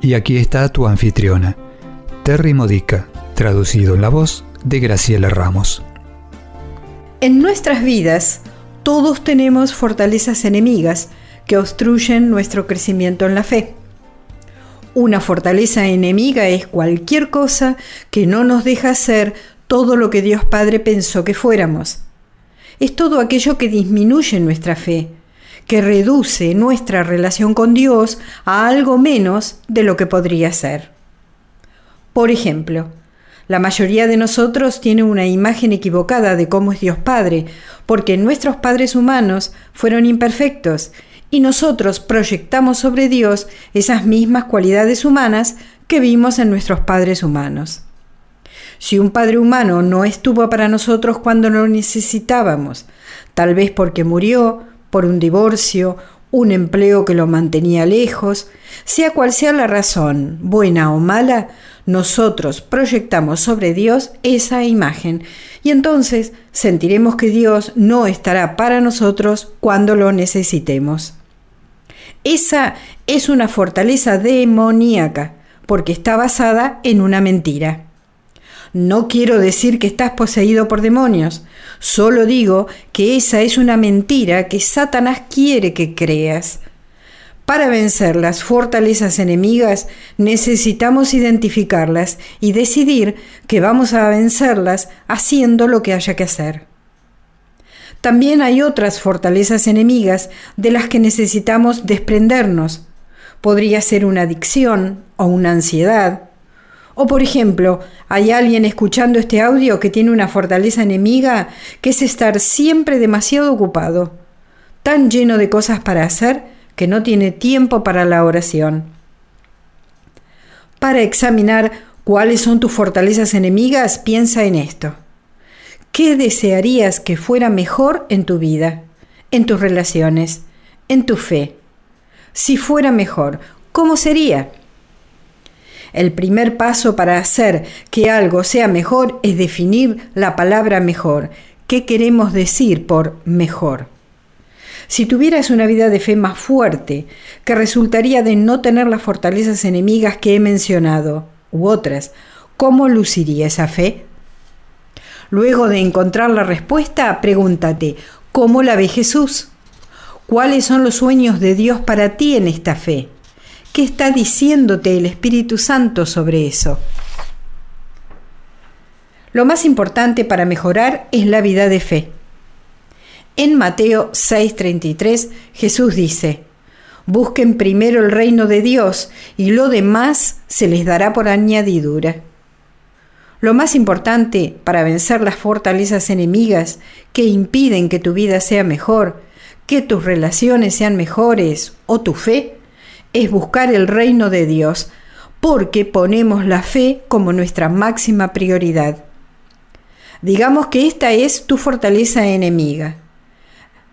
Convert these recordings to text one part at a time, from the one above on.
Y aquí está tu anfitriona, Terry Modica, traducido en la voz de Graciela Ramos. En nuestras vidas, todos tenemos fortalezas enemigas que obstruyen nuestro crecimiento en la fe. Una fortaleza enemiga es cualquier cosa que no nos deja hacer todo lo que Dios Padre pensó que fuéramos. Es todo aquello que disminuye nuestra fe, que reduce nuestra relación con Dios a algo menos de lo que podría ser. Por ejemplo, la mayoría de nosotros tiene una imagen equivocada de cómo es Dios Padre, porque nuestros padres humanos fueron imperfectos y nosotros proyectamos sobre Dios esas mismas cualidades humanas que vimos en nuestros padres humanos. Si un padre humano no estuvo para nosotros cuando lo necesitábamos, tal vez porque murió, por un divorcio, un empleo que lo mantenía lejos, sea cual sea la razón, buena o mala, nosotros proyectamos sobre Dios esa imagen y entonces sentiremos que Dios no estará para nosotros cuando lo necesitemos. Esa es una fortaleza demoníaca porque está basada en una mentira. No quiero decir que estás poseído por demonios, solo digo que esa es una mentira que Satanás quiere que creas. Para vencer las fortalezas enemigas necesitamos identificarlas y decidir que vamos a vencerlas haciendo lo que haya que hacer. También hay otras fortalezas enemigas de las que necesitamos desprendernos. Podría ser una adicción o una ansiedad, o por ejemplo, hay alguien escuchando este audio que tiene una fortaleza enemiga que es estar siempre demasiado ocupado, tan lleno de cosas para hacer que no tiene tiempo para la oración. Para examinar cuáles son tus fortalezas enemigas, piensa en esto. ¿Qué desearías que fuera mejor en tu vida, en tus relaciones, en tu fe? Si fuera mejor, ¿cómo sería? El primer paso para hacer que algo sea mejor es definir la palabra mejor. ¿Qué queremos decir por mejor? Si tuvieras una vida de fe más fuerte, que resultaría de no tener las fortalezas enemigas que he mencionado, u otras, ¿cómo luciría esa fe? Luego de encontrar la respuesta, pregúntate, ¿cómo la ve Jesús? ¿Cuáles son los sueños de Dios para ti en esta fe? ¿Qué está diciéndote el Espíritu Santo sobre eso? Lo más importante para mejorar es la vida de fe. En Mateo 6:33 Jesús dice, Busquen primero el reino de Dios y lo demás se les dará por añadidura. Lo más importante para vencer las fortalezas enemigas que impiden que tu vida sea mejor, que tus relaciones sean mejores o tu fe, es buscar el reino de Dios, porque ponemos la fe como nuestra máxima prioridad. Digamos que esta es tu fortaleza enemiga.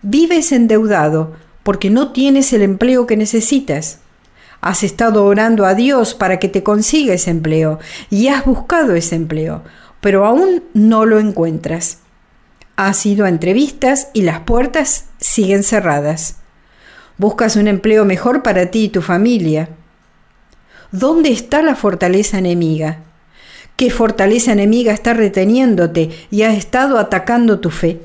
Vives endeudado porque no tienes el empleo que necesitas. Has estado orando a Dios para que te consiga ese empleo y has buscado ese empleo, pero aún no lo encuentras. Has ido a entrevistas y las puertas siguen cerradas. Buscas un empleo mejor para ti y tu familia. ¿Dónde está la fortaleza enemiga? ¿Qué fortaleza enemiga está reteniéndote y ha estado atacando tu fe?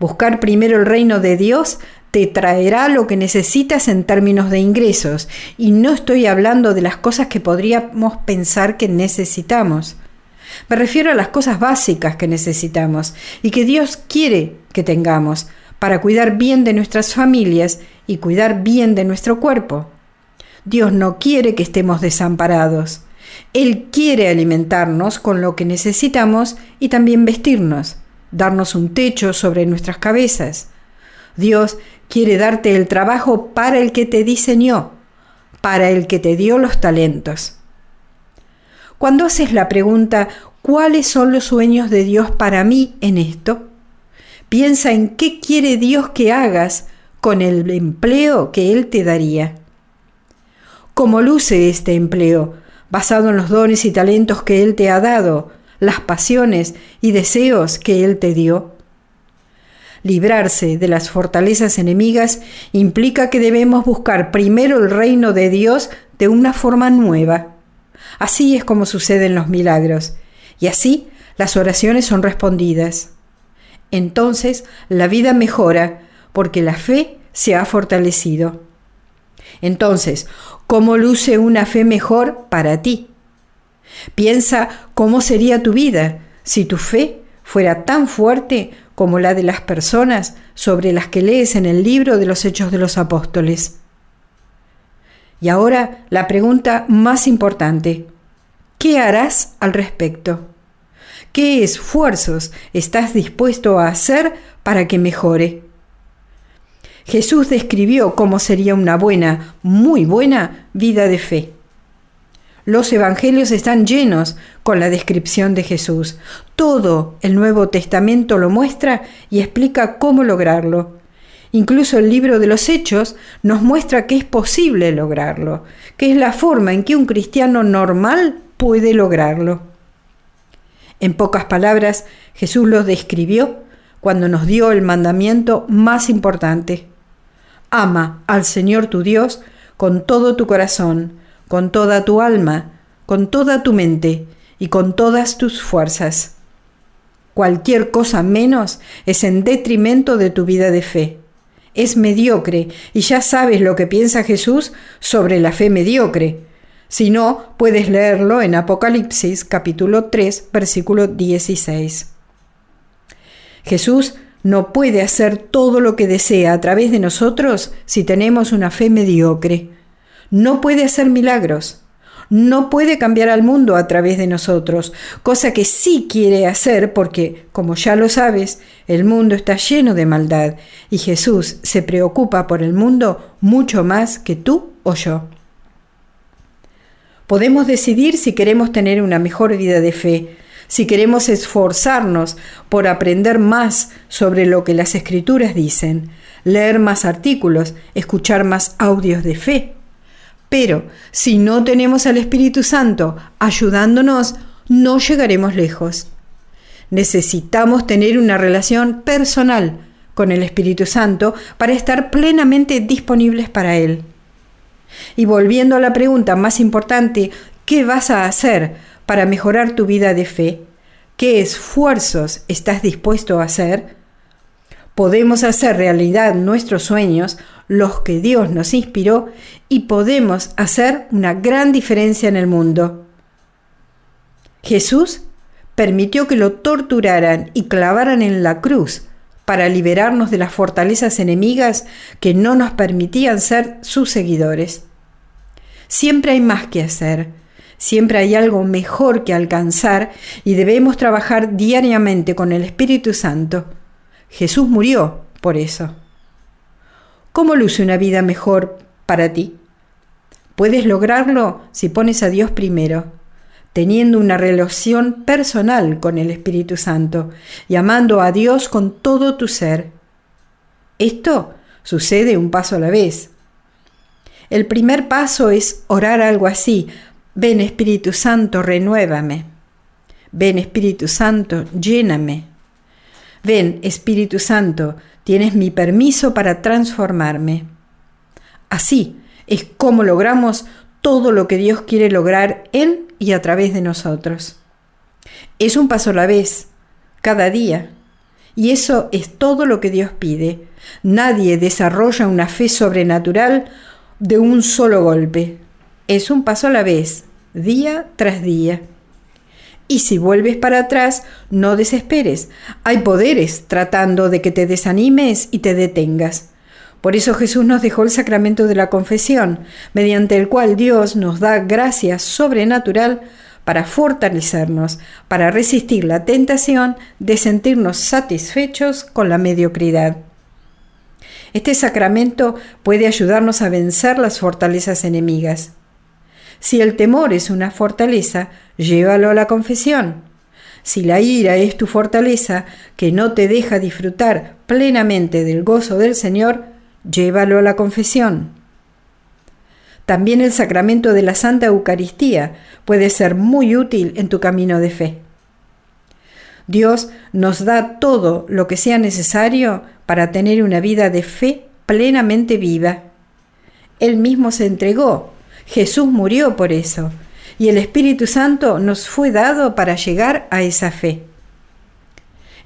Buscar primero el reino de Dios te traerá lo que necesitas en términos de ingresos, y no estoy hablando de las cosas que podríamos pensar que necesitamos. Me refiero a las cosas básicas que necesitamos y que Dios quiere que tengamos, para cuidar bien de nuestras familias y cuidar bien de nuestro cuerpo. Dios no quiere que estemos desamparados. Él quiere alimentarnos con lo que necesitamos y también vestirnos, darnos un techo sobre nuestras cabezas. Dios quiere darte el trabajo para el que te diseñó, para el que te dio los talentos. Cuando haces la pregunta, ¿cuáles son los sueños de Dios para mí en esto? Piensa en qué quiere Dios que hagas con el empleo que Él te daría. ¿Cómo luce este empleo? Basado en los dones y talentos que Él te ha dado, las pasiones y deseos que Él te dio. Librarse de las fortalezas enemigas implica que debemos buscar primero el reino de Dios de una forma nueva. Así es como suceden los milagros, y así las oraciones son respondidas. Entonces la vida mejora porque la fe se ha fortalecido. Entonces, ¿cómo luce una fe mejor para ti? Piensa cómo sería tu vida si tu fe fuera tan fuerte como la de las personas sobre las que lees en el libro de los Hechos de los Apóstoles. Y ahora la pregunta más importante. ¿Qué harás al respecto? ¿Qué esfuerzos estás dispuesto a hacer para que mejore? Jesús describió cómo sería una buena, muy buena vida de fe. Los evangelios están llenos con la descripción de Jesús. Todo el Nuevo Testamento lo muestra y explica cómo lograrlo. Incluso el libro de los Hechos nos muestra que es posible lograrlo, que es la forma en que un cristiano normal puede lograrlo. En pocas palabras, Jesús lo describió cuando nos dio el mandamiento más importante. Ama al Señor tu Dios con todo tu corazón, con toda tu alma, con toda tu mente y con todas tus fuerzas. Cualquier cosa menos es en detrimento de tu vida de fe. Es mediocre y ya sabes lo que piensa Jesús sobre la fe mediocre. Si no, puedes leerlo en Apocalipsis capítulo 3 versículo 16. Jesús no puede hacer todo lo que desea a través de nosotros si tenemos una fe mediocre no puede hacer milagros, no puede cambiar al mundo a través de nosotros, cosa que sí quiere hacer porque, como ya lo sabes, el mundo está lleno de maldad y Jesús se preocupa por el mundo mucho más que tú o yo. Podemos decidir si queremos tener una mejor vida de fe, si queremos esforzarnos por aprender más sobre lo que las escrituras dicen, leer más artículos, escuchar más audios de fe pero si no tenemos al Espíritu Santo ayudándonos, no llegaremos lejos. Necesitamos tener una relación personal con el Espíritu Santo para estar plenamente disponibles para Él. Y volviendo a la pregunta más importante, ¿qué vas a hacer para mejorar tu vida de fe? ¿Qué esfuerzos estás dispuesto a hacer? Podemos hacer realidad nuestros sueños los que Dios nos inspiró y podemos hacer una gran diferencia en el mundo. Jesús permitió que lo torturaran y clavaran en la cruz para liberarnos de las fortalezas enemigas que no nos permitían ser sus seguidores. Siempre hay más que hacer, siempre hay algo mejor que alcanzar y debemos trabajar diariamente con el Espíritu Santo. Jesús murió por eso. ¿Cómo luce una vida mejor para ti? Puedes lograrlo si pones a Dios primero, teniendo una relación personal con el Espíritu Santo y amando a Dios con todo tu ser. Esto sucede un paso a la vez. El primer paso es orar algo así. Ven Espíritu Santo, renuévame. Ven Espíritu Santo, lléname. Ven Espíritu Santo, Tienes mi permiso para transformarme. Así es como logramos todo lo que Dios quiere lograr en y a través de nosotros. Es un paso a la vez, cada día. Y eso es todo lo que Dios pide. Nadie desarrolla una fe sobrenatural de un solo golpe. Es un paso a la vez, día tras día. Y si vuelves para atrás, no desesperes. Hay poderes tratando de que te desanimes y te detengas. Por eso Jesús nos dejó el sacramento de la confesión, mediante el cual Dios nos da gracia sobrenatural para fortalecernos, para resistir la tentación de sentirnos satisfechos con la mediocridad. Este sacramento puede ayudarnos a vencer las fortalezas enemigas. Si el temor es una fortaleza, llévalo a la confesión. Si la ira es tu fortaleza que no te deja disfrutar plenamente del gozo del Señor, llévalo a la confesión. También el sacramento de la Santa Eucaristía puede ser muy útil en tu camino de fe. Dios nos da todo lo que sea necesario para tener una vida de fe plenamente viva. Él mismo se entregó, Jesús murió por eso, y el Espíritu Santo nos fue dado para llegar a esa fe.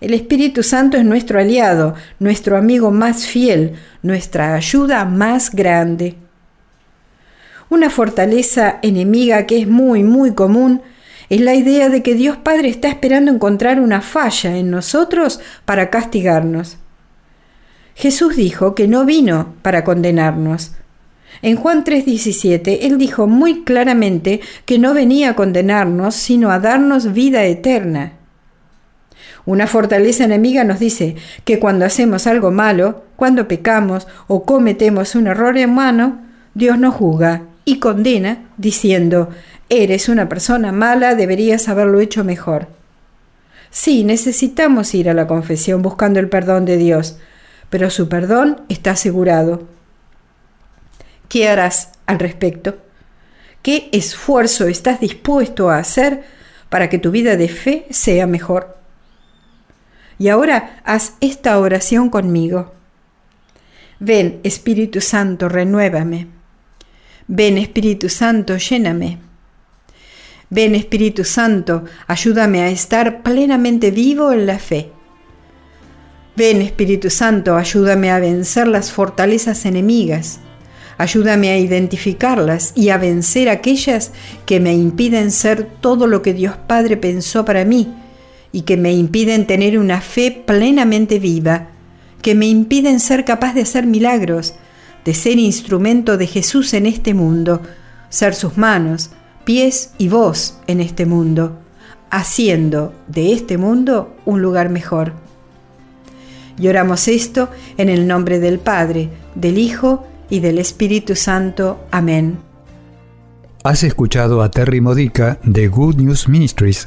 El Espíritu Santo es nuestro aliado, nuestro amigo más fiel, nuestra ayuda más grande. Una fortaleza enemiga que es muy, muy común es la idea de que Dios Padre está esperando encontrar una falla en nosotros para castigarnos. Jesús dijo que no vino para condenarnos. En Juan 3:17, Él dijo muy claramente que no venía a condenarnos, sino a darnos vida eterna. Una fortaleza enemiga nos dice que cuando hacemos algo malo, cuando pecamos o cometemos un error humano, Dios nos juzga y condena diciendo, eres una persona mala, deberías haberlo hecho mejor. Sí, necesitamos ir a la confesión buscando el perdón de Dios, pero su perdón está asegurado. ¿Qué harás al respecto? ¿Qué esfuerzo estás dispuesto a hacer para que tu vida de fe sea mejor? Y ahora haz esta oración conmigo. Ven, Espíritu Santo, renuévame. Ven Espíritu Santo, lléname. Ven Espíritu Santo, ayúdame a estar plenamente vivo en la fe. Ven Espíritu Santo, ayúdame a vencer las fortalezas enemigas. Ayúdame a identificarlas y a vencer aquellas que me impiden ser todo lo que Dios Padre pensó para mí y que me impiden tener una fe plenamente viva, que me impiden ser capaz de hacer milagros, de ser instrumento de Jesús en este mundo, ser sus manos, pies y voz en este mundo, haciendo de este mundo un lugar mejor. Y oramos esto en el nombre del Padre, del Hijo y del Espíritu Santo. Amén. Has escuchado a Terry Modica de Good News Ministries,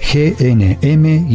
gnm-es.org.